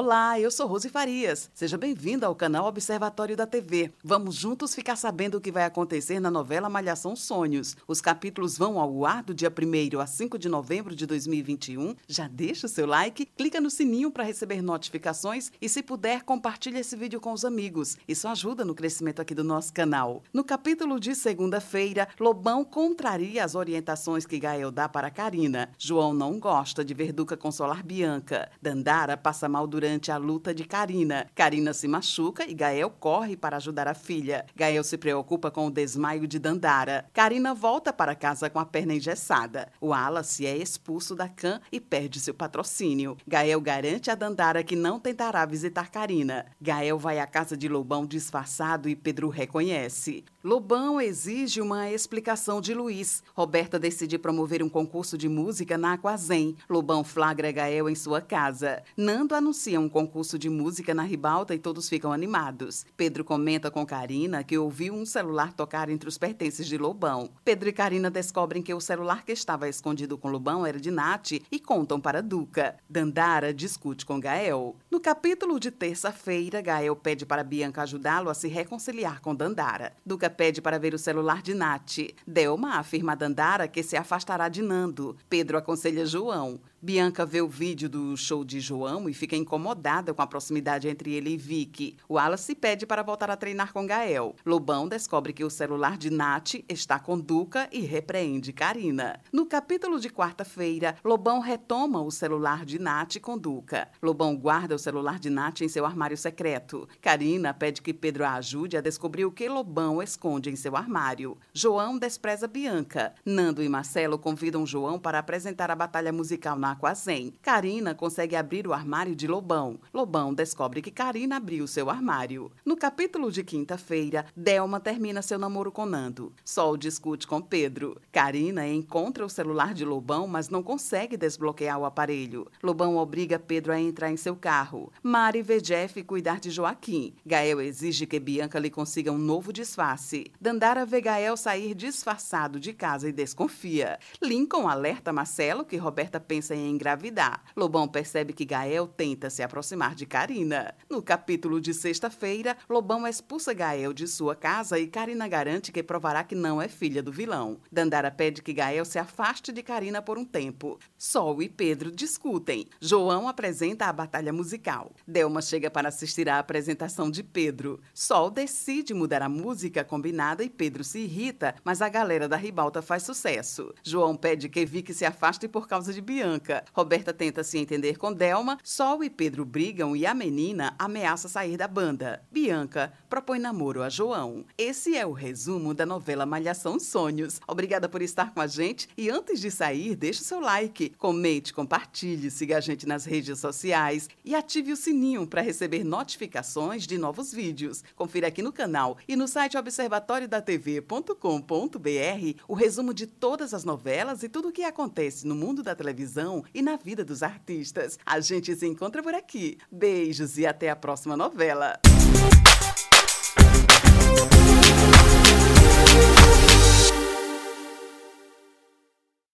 Olá, eu sou Rose Farias. Seja bem-vinda ao canal Observatório da TV. Vamos juntos ficar sabendo o que vai acontecer na novela Malhação Sonhos. Os capítulos vão ao ar do dia 1 a 5 de novembro de 2021. Já deixa o seu like, clica no sininho para receber notificações e, se puder, compartilhe esse vídeo com os amigos. Isso ajuda no crescimento aqui do nosso canal. No capítulo de segunda-feira, Lobão contraria as orientações que Gael dá para Karina. João não gosta de ver Duca consolar Bianca. Dandara passa mal durante a luta de Karina. Karina se machuca e Gael corre para ajudar a filha. Gael se preocupa com o desmaio de Dandara. Karina volta para casa com a perna engessada. O Wallace é expulso da Can e perde seu patrocínio. Gael garante a Dandara que não tentará visitar Karina. Gael vai à casa de Lobão disfarçado e Pedro reconhece. Lobão exige uma explicação de Luiz. Roberta decide promover um concurso de música na Aquazem. Lobão flagra Gael em sua casa. Nando anuncia um concurso de música na ribalta e todos ficam animados. Pedro comenta com Karina que ouviu um celular tocar entre os pertences de Lobão. Pedro e Karina descobrem que o celular que estava escondido com Lobão era de Nath e contam para Duca. Dandara discute com Gael. No capítulo de terça-feira, Gael pede para Bianca ajudá-lo a se reconciliar com Dandara. Duca pede para ver o celular de Nath. Delma afirma a Dandara que se afastará de Nando. Pedro aconselha João. Bianca vê o vídeo do show de João e fica incomodada com a proximidade entre ele e Vicky. Wallace pede para voltar a treinar com Gael. Lobão descobre que o celular de Nath está com Duca e repreende Karina. No capítulo de quarta-feira, Lobão retoma o celular de Nath com Duca. Lobão guarda o celular de Nath em seu armário secreto. Karina pede que Pedro a ajude a descobrir o que Lobão esconde em seu armário. João despreza Bianca. Nando e Marcelo convidam João para apresentar a batalha musical na Aquazem. Karina consegue abrir o armário de Lobão. Lobão descobre que Karina abriu seu armário. No capítulo de quinta-feira, Delma termina seu namoro com Nando. Sol discute com Pedro. Karina encontra o celular de Lobão, mas não consegue desbloquear o aparelho. Lobão obriga Pedro a entrar em seu carro. Mari vê Jeff cuidar de Joaquim. Gael exige que Bianca lhe consiga um novo disfarce. Dandara vê Gael sair disfarçado de casa e desconfia. Lincoln alerta Marcelo que Roberta pensa em engravidar. Lobão percebe que Gael tenta se aproximar de Karina. No capítulo de sexta-feira, Lobão expulsa Gael de sua casa e Karina garante que provará que não é filha do vilão. Dandara pede que Gael se afaste de Karina por um tempo. Sol e Pedro discutem. João apresenta a batalha musical. Delma chega para assistir à apresentação de Pedro. Sol decide mudar a música combinada e Pedro se irrita, mas a galera da ribalta faz sucesso. João pede que Vicky se afaste por causa de Bianca. Roberta tenta se entender com Delma, Sol e Pedro brigam e a menina ameaça sair da banda. Bianca propõe namoro a João. Esse é o resumo da novela Malhação Sonhos. Obrigada por estar com a gente e antes de sair, deixe o seu like, comente, compartilhe, siga a gente nas redes sociais e ative o sininho para receber notificações de novos vídeos. Confira aqui no canal e no site observatoriodatv.com.br o resumo de todas as novelas e tudo o que acontece no mundo da televisão e na vida dos artistas. A gente se encontra por aqui. Beijos e até a próxima novela.